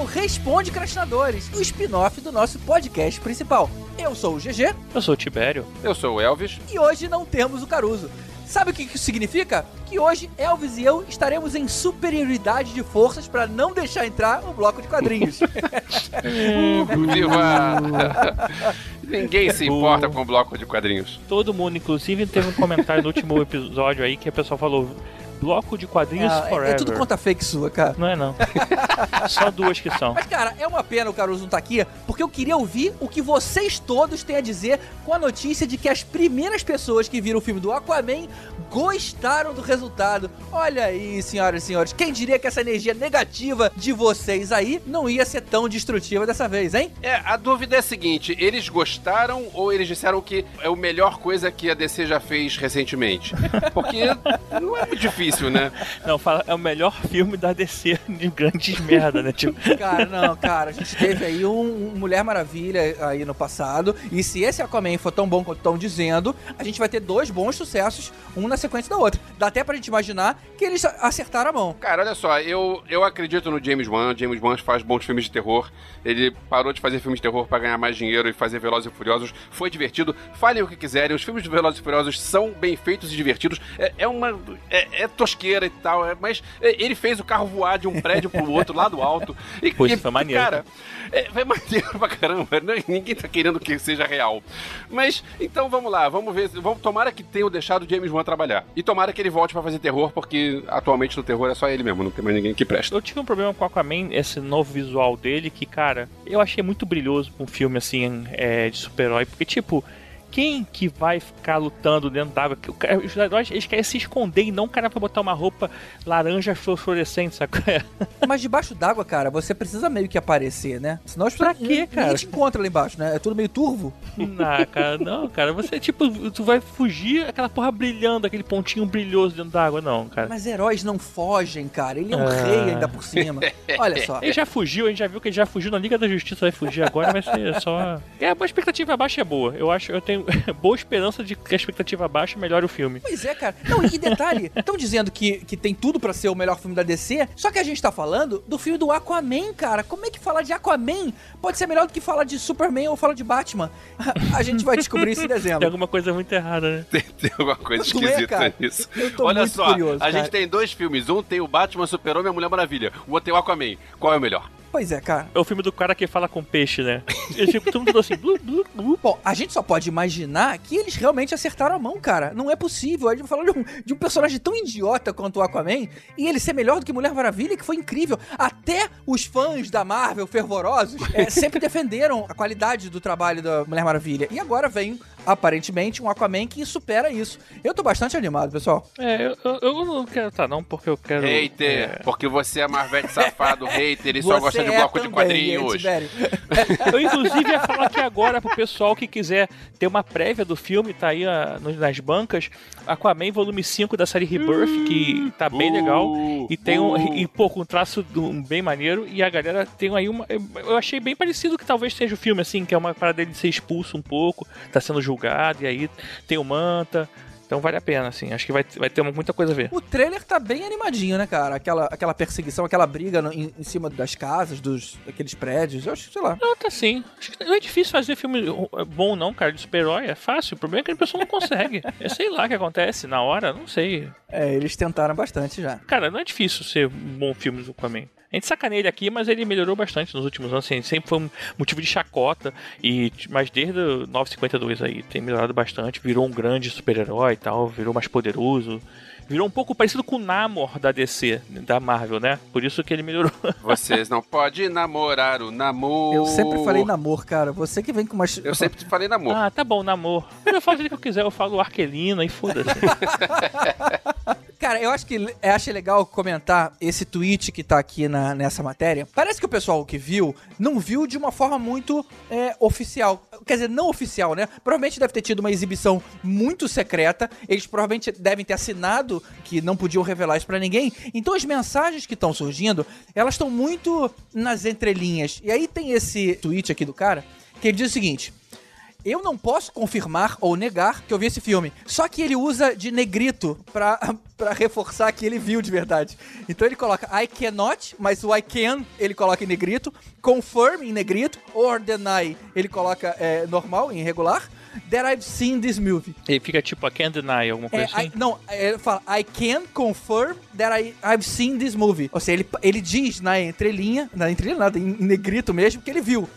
ao Responde Crastinadores, o spin-off do nosso podcast principal. Eu sou o GG. Eu sou o Tibério. Eu sou o Elvis. E hoje não temos o Caruso. Sabe o que isso significa? Que hoje Elvis e eu estaremos em superioridade de forças para não deixar entrar o bloco de quadrinhos. Viva! Ninguém se importa com o bloco de quadrinhos. Todo mundo, inclusive, teve um comentário no último episódio aí que a pessoa falou bloco de quadrinhos Ah, forever. é, é tudo conta fake sua, cara. Não é não. Só duas que são. Mas, cara, é uma pena o Caruso não tá aqui, porque eu queria ouvir o que vocês todos têm a dizer com a notícia de que as primeiras pessoas que viram o filme do Aquaman gostaram do resultado. Olha aí, senhoras e senhores, quem diria que essa energia negativa de vocês aí não ia ser tão destrutiva dessa vez, hein? É, a dúvida é a seguinte: eles gostaram ou eles disseram que é a melhor coisa que a DC já fez recentemente? Porque não é muito difícil, né? Não, fala, é o melhor filme da DC de grandes merda, né? Tipo, Cara, não, cara, a gente teve aí um, um Mulher Maravilha aí no passado, e se esse Aquaman for tão bom quanto estão dizendo, a gente vai ter dois bons sucessos, um na sequência da outra. Dá até pra gente imaginar que eles acertaram a mão. Cara, olha só, eu, eu acredito no James Wan. James Wan faz bons filmes de terror. Ele parou de fazer filmes de terror pra ganhar mais dinheiro e fazer Velozes e Furiosos. Foi divertido. Falem o que quiserem. Os filmes de Velozes e Furiosos são bem feitos e divertidos. É, é uma. É, é tosqueira e tal, é- mas é, ele fez o carro voar de um prédio pro outro, lá do alto. E, isso e, foi maneiro. Cara, é, foi maneiro pra caramba. né? Ninguém tá querendo que seja real. Mas, então vamos lá, vamos ver. Vamos, tomara que tenham deixado o James Wan trabalhar. E tomara que ele volte pra fazer terror, porque atualmente no terror é só ele mesmo, não tem mais ninguém que presta. eu tive um problema com o Aquaman, esse novo visual dele, que, cara, eu achei muito brilhoso pra um filme assim, é, de super-herói, porque, tipo. Quem que vai ficar lutando dentro d'água? Os heróis, eles querem se esconder e não o cara vai botar uma roupa laranja fluorescente, sabe? Mas debaixo d'água, cara, você precisa meio que aparecer, né? Senão as Pra quê, ninguém cara? te encontra lá embaixo, né? É tudo meio turvo. Não, cara, não, cara. Você, tipo, tu vai fugir aquela porra brilhando, aquele pontinho brilhoso dentro d'água, não, cara. Mas heróis não fogem, cara. Ele é um Ah. rei ainda por cima. Olha só. Ele já fugiu, a gente já viu que ele já fugiu na Liga da Justiça, vai fugir agora, vai ser só. É, a expectativa baixa é boa. Eu acho, eu tenho boa esperança de que a expectativa baixa melhore o filme. Pois é, cara. Não, e detalhe, estão dizendo que, que tem tudo pra ser o melhor filme da DC, só que a gente tá falando do filme do Aquaman, cara. Como é que falar de Aquaman pode ser melhor do que falar de Superman ou falar de Batman? A gente vai descobrir isso em Tem dezembro. alguma coisa muito errada, né? Tem, tem alguma coisa Não é, esquisita cara? nisso. Eu tô Olha muito só, curioso, a cara. gente tem dois filmes. Um tem o Batman, Super-Homem e a Mulher Maravilha. O outro tem o Aquaman. Qual é o melhor? Pois é, cara. É o filme do cara que fala com peixe, né? Ele fica todo mundo assim, blu, blu, blu. Bom, a gente só pode imaginar que eles realmente acertaram a mão, cara. Não é possível. A gente falou de um, de um personagem tão idiota quanto o Aquaman e ele ser melhor do que Mulher Maravilha, que foi incrível. Até os fãs da Marvel fervorosos é, sempre defenderam a qualidade do trabalho da Mulher Maravilha. E agora vem, aparentemente, um Aquaman que supera isso. Eu tô bastante animado, pessoal. É, eu, eu, eu não quero tá não, porque eu quero. Hater, é, porque você é Marvete safado, hater e só Você gosta de é bloco de também, quadrinhos. Tibério. Eu, inclusive, ia falar aqui agora pro pessoal que quiser ter uma prévia do filme, tá aí nos- nas bancas. Aquaman Volume 5 da série Rebirth, que tá bem legal. E tem um. Uh. E, pô, com um traço do- um bem maneiro. E a galera tem aí uma. Eu achei bem parecido que talvez seja o filme, assim, que é uma parada dele ser expulso um pouco, tá sendo julgado, e aí tem o Manta. Então vale a pena, assim. Acho que vai, vai ter muita coisa a ver. O trailer tá bem animadinho, né, cara? Aquela, aquela perseguição, aquela briga no- em, em cima das casas, dos, daqueles prédios. Eu acho que, sei lá. Não, tá sim. Acho que não é difícil fazer filme bom, não, cara, de super-herói. É fácil. O problema é que a pessoa não consegue. É sei lá o que acontece na hora, não sei. É, eles tentaram bastante já. Cara, não é difícil ser um bom filme do Aquaman. A gente sacaneia ele aqui, mas ele melhorou bastante nos últimos anos. Assim, sempre foi um motivo de chacota. E, mas desde o 952 aí tem melhorado bastante. Virou um grande super-herói e tal. Virou mais poderoso. Virou um pouco parecido com o Namor da DC, da Marvel, né? Por isso que ele melhorou. Vocês não podem namorar o namoro. Eu sempre falei namor, cara. Você que vem com umas. Eu sempre falei namoro. Ah, tá bom, Namor. Eu falo jeito que eu quiser, eu falo Arquelina e foda-se. Cara, eu acho que eu legal comentar esse tweet que tá aqui na, nessa matéria. Parece que o pessoal que viu não viu de uma forma muito é, oficial. Quer dizer, não oficial, né? Provavelmente deve ter tido uma exibição muito secreta. Eles provavelmente devem ter assinado que não podiam revelar isso pra ninguém. Então as mensagens que estão surgindo, elas estão muito nas entrelinhas. E aí tem esse tweet aqui do cara que ele diz o seguinte. Eu não posso confirmar ou negar que eu vi esse filme. Só que ele usa de negrito pra, pra reforçar que ele viu de verdade. Então ele coloca I cannot, mas o I can ele coloca em negrito. Confirm em negrito. Or deny ele coloca é, normal, em regular. That I've seen this movie. Ele fica tipo, I can't deny, alguma coisa É, assim. I- não, ele fala I can confirm that I, I've seen this movie. Ou seja, ele, ele diz na entrelinha, na entrelinha nada, em negrito mesmo, que ele viu.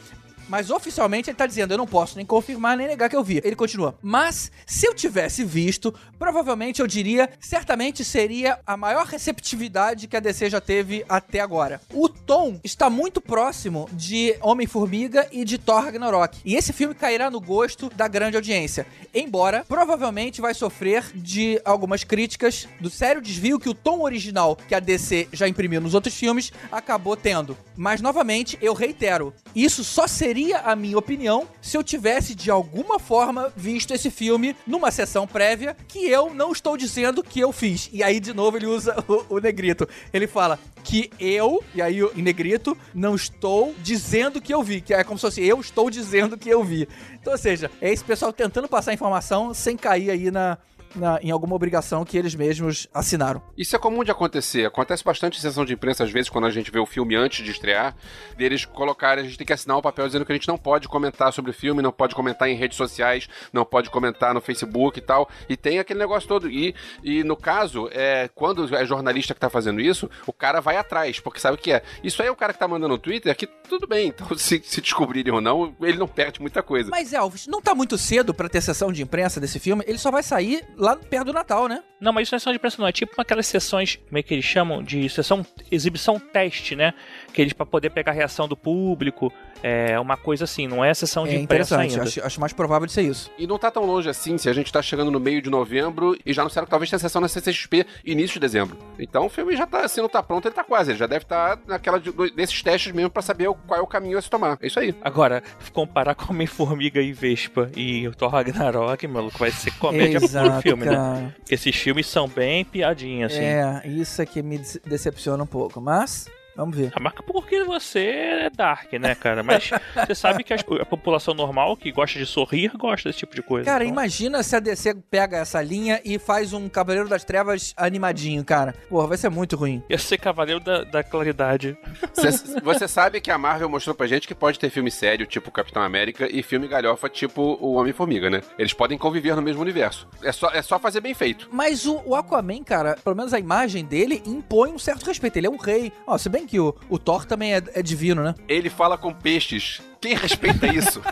Mas oficialmente ele tá dizendo, eu não posso nem confirmar nem negar que eu vi. Ele continua. Mas se eu tivesse visto, provavelmente eu diria, certamente seria a maior receptividade que a DC já teve até agora. O tom está muito próximo de Homem-Formiga e de Thor Ragnarok. E esse filme cairá no gosto da grande audiência. Embora provavelmente vai sofrer de algumas críticas do sério desvio que o tom original que a DC já imprimiu nos outros filmes acabou tendo. Mas novamente, eu reitero, isso só seria a minha opinião se eu tivesse de alguma forma visto esse filme numa sessão prévia que eu não estou dizendo que eu fiz. E aí de novo ele usa o, o negrito. Ele fala que eu, e aí em negrito, não estou dizendo que eu vi, que é como se fosse eu estou dizendo que eu vi. Então, ou seja, é esse pessoal tentando passar informação sem cair aí na, na- em alguma obrigação que eles mesmos assinaram. Isso é comum de acontecer. Acontece bastante em sessão de imprensa, às vezes, quando a gente vê o filme antes de estrear, deles colocarem, a gente tem que assinar um papel dizendo que a gente não pode comentar sobre o filme, não pode comentar em redes sociais, não pode comentar no Facebook e tal. E tem aquele negócio todo. E, e no caso, é, quando é jornalista que tá fazendo isso, o cara vai atrás, porque sabe o que é? Isso aí é o cara que tá mandando no Twitter, que tudo bem, então se, se descobrirem ou não, ele não perde muita coisa. Mas, Elvis, não tá muito cedo pra ter sessão de imprensa desse filme? Ele só vai sair lá perto do Natal, né? Não, mas isso não é sessão de imprensa, não. É tipo aquelas sessões, como é que eles chamam? De sessão, exibição teste, né? Que eles, pra poder pegar a reação do público, é uma coisa assim, não é sessão de É imprensa interessante, ainda. acho, acho mais provável de ser isso. E não tá tão longe assim, se a gente tá chegando no meio de novembro e já anunciaram que talvez tenha sessão na CCXP início de dezembro. Então o filme já tá, se não tá pronto, ele tá quase. Ele já deve estar naquela de- desses testes mesmo pra saber qual é o caminho a se tomar. É isso aí. Agora, comparar com Homem-Formiga e Vespa e o Thor Ragnarok, maluco, vai ser comédia puro Exato, filme, né? cara. Porque esses filmes são bem piadinha, assim. É, isso é que me dece- decepciona um pouco. Mas, vamos ver. A marca porque você é dark, né, cara? Mas você sabe que as- a população normal que gosta de sorrir gosta desse tipo de coisa. Cara, Então, imagina se a DC pega essa linha e faz um Cavaleiro das Trevas animadinho, cara. Porra, vai ser muito ruim. Ia ser Cavaleiro da, da Claridade. Cê- Você sabe que a Marvel mostrou pra gente que pode ter filme sério, tipo Capitão América, e filme galhofa, tipo o Homem-Formiga, né? Eles podem conviver no mesmo universo. É só, é só fazer bem feito. Mas o, o Aquaman, cara, pelo menos a imagem dele impõe um certo respeito. Ele é um rei. Ó, se bem que o, o Thor também é, é divino, né? Ele fala com peixes. Quem respeita isso?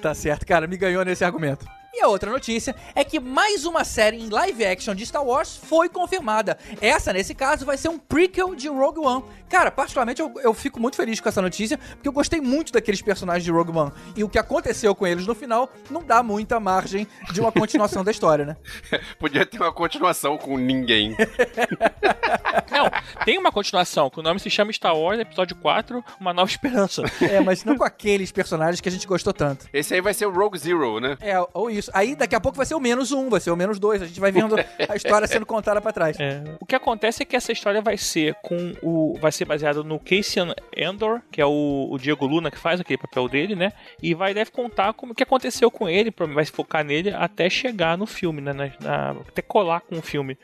Tá certo, cara, me ganhou nesse argumento. E a outra notícia é que mais uma série em live action de Star Wars foi confirmada. Essa, nesse caso, vai ser um prequel de Rogue One. Cara, particularmente eu, eu fico muito feliz com essa notícia, porque eu gostei muito daqueles personagens de Rogue One. E o que aconteceu com eles no final não dá muita margem de uma continuação da história, né? Podia ter uma continuação com ninguém. Não, tem uma continuação, que o nome se chama Star Wars Episódio 4, Uma Nova Esperança. É, mas não com aqueles personagens que a gente gostou tanto. Esse aí vai ser o Rogue Zero, né? É, ou isso. Aí daqui a pouco vai ser o menos um, vai ser o menos dois. A gente vai vendo a história sendo contada pra trás. É, o que acontece é que essa história vai ser com o. vai ser baseado no Cassian Andor, que é o, o Diego Luna que faz aquele papel dele, né? E vai deve contar como que aconteceu com ele, vai se focar nele até chegar no filme, né? Na- na- até colar com o filme.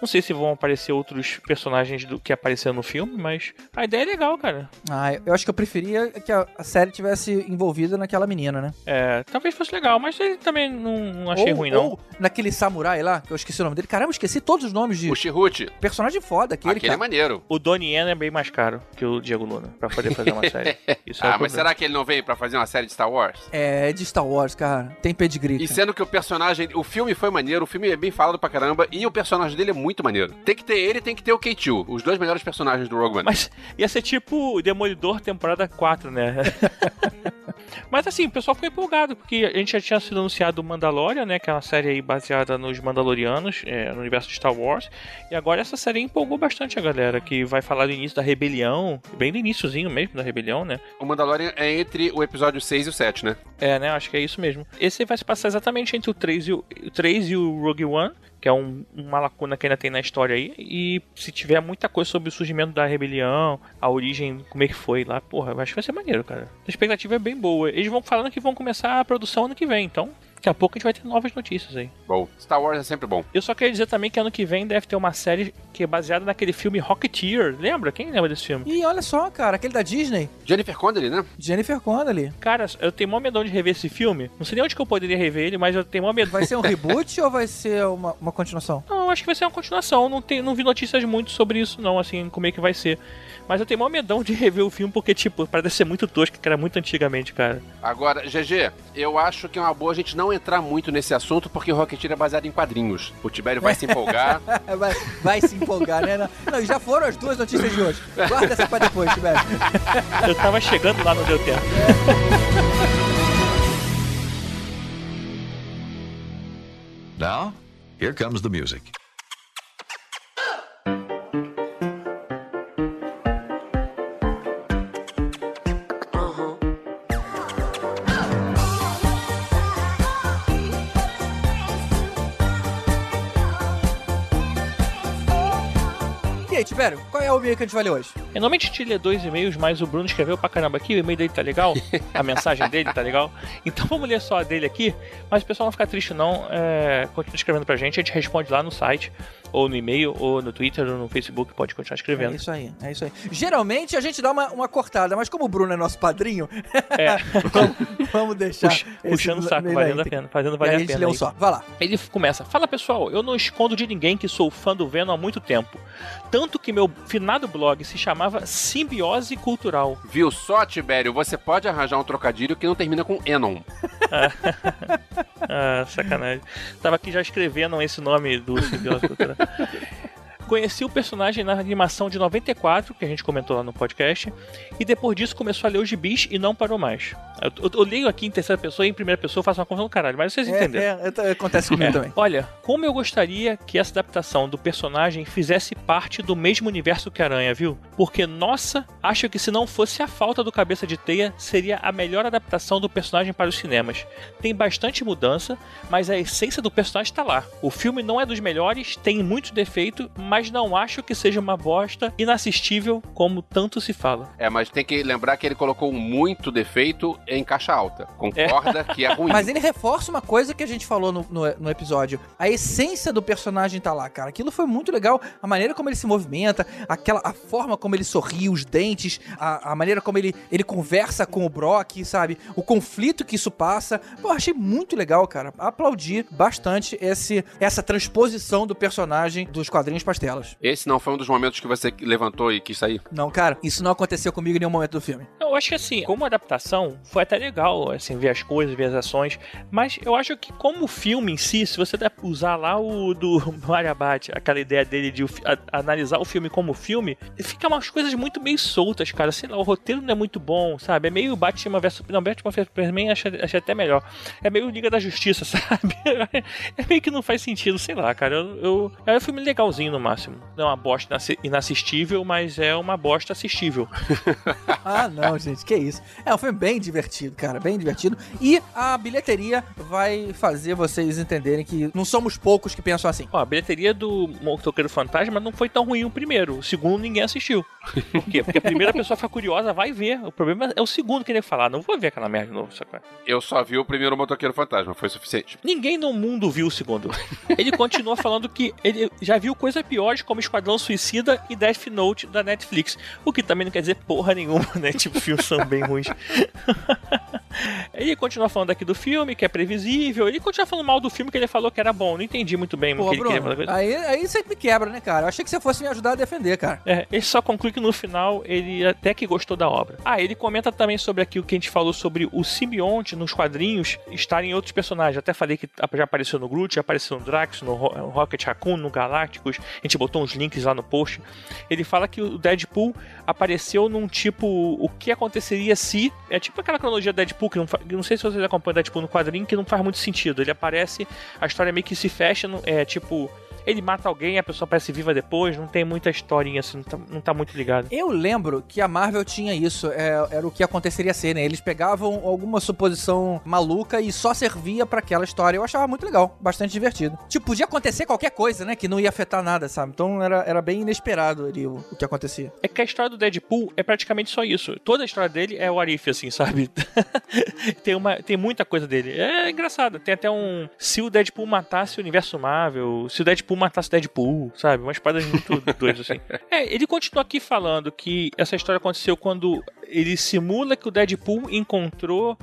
Não sei se vão aparecer outros personagens do que apareceram no filme, mas a ideia é legal, cara. Ah, eu acho que eu preferia que a a série tivesse envolvida naquela menina, né? É, talvez fosse legal, mas ele também não, não achei ou, ruim, não. Ou naquele samurai lá, que eu esqueci o nome dele. Caramba, eu esqueci todos os nomes de O Chirrute. personagem foda aquele, Aquele é cara. maneiro. O Donnie Yen é bem mais caro que o Diego Luna pra poder fazer uma série. Isso é Ah, mas problema. será que ele não veio pra fazer uma série de Star Wars? É, de Star Wars, cara. Tem pedigree. E cara. sendo que o personagem. O filme foi maneiro, o filme é bem falado pra caramba, e o personagem dele é muito maneiro. Tem que ter ele e tem que ter o K2, os dois melhores personagens do Rogue One. Mas ia ser tipo Demolidor temporada 4, né? Mas assim, o pessoal ficou empolgado, porque a gente já tinha sido anunciado o Mandalorian, né? Que é uma série aí baseada nos Mandalorianos, é, no universo de Star Wars. E agora essa série empolgou bastante a galera, que vai falar do início da rebelião, bem do iníciozinho mesmo da rebelião, né? O Mandalorian é entre o episódio 6 e o 7, né? É, né? Acho que é isso mesmo. Esse vai se passar exatamente entre o 3 e o, o 3 e o Rogue One. Que é um, uma lacuna que ainda tem na história aí. E se tiver muita coisa sobre o surgimento da rebelião, a origem, como é que foi lá, porra, acho que vai ser maneiro, cara. A expectativa é bem boa. Eles vão falando que vão começar a produção ano que vem, então Daqui a pouco a gente vai ter novas notícias aí. Bom, Star Wars é sempre bom. Eu só queria dizer também que ano que vem deve ter uma série que é baseada naquele filme Rocketeer. Lembra? Quem lembra desse filme? E olha só, cara, aquele da Disney. Jennifer Connelly, né? Jennifer Connelly. Cara, eu tenho mó medo de rever esse filme. Não sei nem onde que eu poderia rever ele, mas eu tenho mó medo. Vai ser um reboot ou vai ser uma, uma continuação? Não, acho que vai ser uma continuação. Não, tem, não vi notícias muito sobre isso, não, assim, como é que vai ser. Mas eu tenho mó medão de rever o filme porque, tipo, parece ser muito tosco, que era muito antigamente, cara. Agora, GG, eu acho que é uma boa a gente não entrar muito nesse assunto porque o Rocketeer é baseado em quadrinhos. O Tibério vai se empolgar. vai, vai, se empolgar, né? Não, não, já foram as duas notícias de hoje. Guarda essa pra depois, Tibério. eu tava chegando lá, não deu tempo. Now, here comes the music. aí, Tibério, qual é o e-mail que a gente vai ler hoje? Normalmente a gente lê dois e-mails, mas o Bruno escreveu pra caramba aqui, o e-mail dele tá legal, a mensagem dele tá legal. Então vamos ler só a dele aqui, mas o pessoal não fica triste não, é, continua escrevendo pra gente, a gente responde lá no site, ou no e-mail, ou no Twitter, ou no Facebook, pode continuar escrevendo. É isso aí, é isso aí. Geralmente a gente dá uma, uma cortada, mas como o Bruno é nosso padrinho, é. vamos, vamos, deixar. Pux, puxando o saco, valendo a pena, fazendo valer a, a pena. Leu só. Vai lá. Ele começa, fala pessoal, eu não escondo de ninguém que sou fã do Venom há muito tempo. Tanto que meu finado blog se chamava Simbiose Cultural. Viu só, Tibério? Você pode arranjar um trocadilho que não termina com Enon. ah, sacanagem. Tava aqui já escrevendo esse nome do Simbiose Cultural. Conheci o personagem na animação de 94, que a gente comentou lá no podcast, e depois disso começou a ler os gibis e não parou mais. Eu, eu, eu leio aqui em terceira pessoa e em primeira pessoa, faço uma confusão do caralho, mas vocês entenderam. É, é, acontece comigo é. também. Olha, como eu gostaria que essa adaptação do personagem fizesse parte do mesmo universo que Aranha, viu? Porque, nossa, acho que se não fosse a falta do Cabeça de Teia, seria a melhor adaptação do personagem para os cinemas. Tem bastante mudança, mas a essência do personagem está lá. O filme não é dos melhores, tem muito defeito, mas mas não acho que seja uma bosta inassistível como tanto se fala. É, mas tem que lembrar que ele colocou muito defeito em caixa alta. Concorda é. que é ruim. Mas ele reforça uma coisa que a gente falou no, no, no, episódio. A essência do personagem tá lá, cara. Aquilo foi muito legal. A maneira como ele se movimenta, aquela, a forma como ele sorri, os dentes, a, a maneira como ele, ele conversa com o Brock, sabe? O conflito que isso passa. Pô, achei muito legal, cara. Aplaudi bastante esse, essa transposição do personagem dos quadrinhos pastel telas. Esse não foi um dos momentos que você levantou e quis sair? Não, cara, isso não aconteceu comigo em nenhum momento do filme. Eu acho que assim, como adaptação, foi até legal, assim, ver as coisas, ver as ações, mas eu acho que como filme em si, se você usar lá o do Mario Abate, aquela ideia dele de a, analisar o filme como filme, fica umas coisas muito meio soltas, cara, sei lá, o roteiro não é muito bom, sabe? É meio Batman vs não, Batman vs Superman acho, acho até melhor. É meio Liga da Justiça, sabe? É meio que não faz sentido, sei lá, cara. Eu, eu, é um filme legalzinho no máximo máximo. Não é uma bosta inassistível, mas é uma bosta assistível. ah, não, gente, que isso. É um filme bem divertido, cara, bem divertido. E a bilheteria vai fazer vocês entenderem que não somos poucos que pensam assim. Ó, a bilheteria do Motoqueiro Fantasma não foi tão ruim o primeiro. O segundo ninguém assistiu. Por quê? Porque a primeira pessoa fica curiosa, vai ver. O problema é o segundo querer falar. Não vou ver aquela merda de novo, sacou? Eu só vi o primeiro Motoqueiro Fantasma, foi suficiente. Ninguém no mundo viu o segundo. Ele continua falando que ele já viu coisa pior como Esquadrão Suicida e Death Note da Netflix. O que também não quer dizer porra nenhuma, né? Tipo, filmes são bem ruins. ele continua falando aqui do filme, que é previsível. Ele continua falando mal do filme que ele falou que era bom. Não entendi muito bem o que ele Bruno, queria falar. Aí, aí sempre quebra, né, cara? Eu achei que você fosse me ajudar a defender, cara. É, ele só conclui que no final ele até que gostou da obra. Ah, ele comenta também sobre aquilo que a gente falou sobre o simbionte nos quadrinhos estar em outros personagens. Até falei que já apareceu no Groot, já apareceu no Drax, no Rocket Raccoon, no Galacticus. A gente botou uns links lá no post. Ele fala que o Deadpool apareceu num tipo. O que aconteceria se. É tipo aquela cronologia do Deadpool, que não, não sei se vocês acompanham Deadpool no quadrinho, que não faz muito sentido. Ele aparece, a história meio que se fecha, é tipo ele mata alguém, a pessoa parece viva depois, não tem muita historinha assim, não tá, não tá muito ligado. Eu lembro que a Marvel tinha isso, é, era o que aconteceria ser, né? Eles pegavam alguma suposição maluca e só servia para aquela história. Eu achava muito legal, bastante divertido. Tipo, podia acontecer qualquer coisa, né? Que não ia afetar nada, sabe? Então era, era bem inesperado ali o, o que acontecia. É que a história do Deadpool é praticamente só isso. Toda a história dele é o Arif, assim, sabe? tem, uma, tem muita coisa dele. É engraçado. Tem até um. Se o Deadpool matasse o universo Marvel, se o Deadpool matasse o Deadpool, sabe? Umas paradas muito doidas, assim. É, ele continua aqui falando que essa história aconteceu quando ele simula que o Deadpool encontrou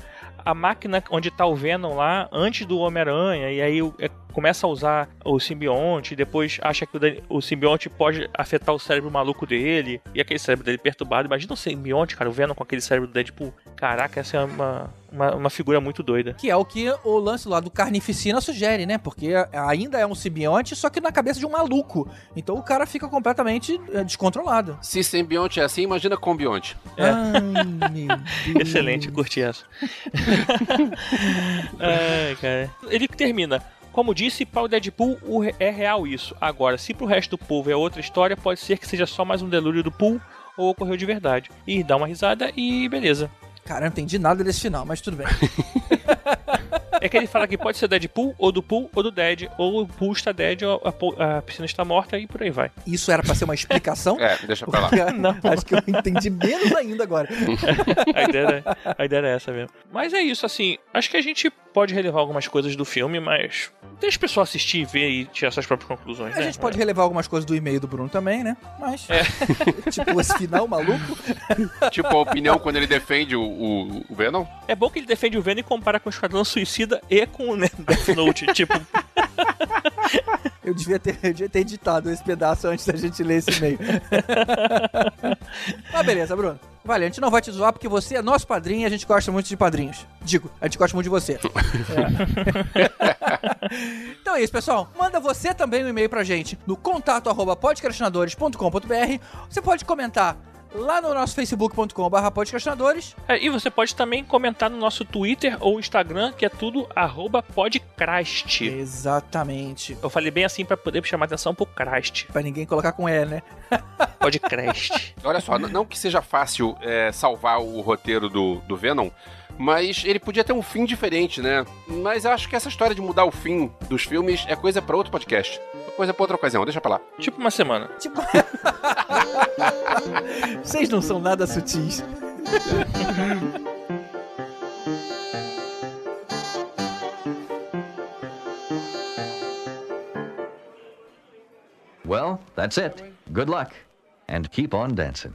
a máquina onde tá o Venom lá antes do Homem-Aranha, e aí é, começa a usar o simbionte, e depois acha que o, o, simbionte pode afetar o cérebro maluco dele, e aquele cérebro dele perturbado. Imagina o simbionte, cara, o Venom com aquele cérebro do Deadpool. Caraca, essa é uma, uma, uma, figura muito doida. Que é o que o lance lá do Carnificina sugere, né? Porque ainda é um simbionte, só que na cabeça de um maluco. Então o cara fica completamente é, descontrolado. Se simbionte é assim, imagina combionte. É. Ai, meu Deus. Excelente, curti essa. Ai, cara. Ele termina. Como disse, para o Deadpool é real isso. Agora, se pro resto do povo é outra história, pode ser que seja só mais um delúrio do pool ou ocorreu de verdade. E dá uma risada e beleza. Cara, não entendi nada desse final, mas tudo bem. é que ele fala que pode ser Deadpool, ou do Pool, ou do Dead, ou o Pool está dead, ou a, a piscina está morta, e por aí vai. Isso era pra ser uma explicação? é, deixa pra lá. Não. Acho que eu entendi menos ainda agora. a, ideia era, a ideia era essa mesmo. Mas é isso, assim, acho que a gente pode relevar algumas coisas do filme, mas deixa o pessoal assistir, ver e tirar suas próprias conclusões. A né? gente pode relevar algumas coisas do e-mail do Bruno também, né? Mas. É. tipo, esse final maluco. tipo, a opinião quando ele defende o, o, o, Venom. É bom que ele defende o Venom e compara com o Esquadrão Suicida e com o né, Death Note. tipo. Eu devia, ter, eu devia ter editado esse pedaço antes da gente ler esse e-mail. Mas beleza, Bruno. Vale, a gente não vai te zoar porque você é nosso padrinho e a gente gosta muito de padrinhos. Digo, a gente gosta muito de você. É. então é isso, pessoal. Manda você também um e-mail pra gente no contato arroba podcastinadores.com.br. Você pode comentar lá no nosso facebook.com.br podcastinadores. É, e você pode também comentar no nosso Twitter ou Instagram, que é tudo arroba podcast. Exatamente. Eu falei bem assim para poder chamar atenção pro Crast. Pra ninguém colocar com E, né? Podcast. Olha só, não que seja fácil é, salvar o roteiro do, do Venom, mas ele podia ter um fim diferente, né? Mas acho que essa história de mudar o fim dos filmes é coisa para outro podcast. Coisa pra outra ocasião, deixa pra lá. Tipo uma semana. Tipo. Vocês não são nada sutis. Well, that's it. Good luck. And keep on dancing.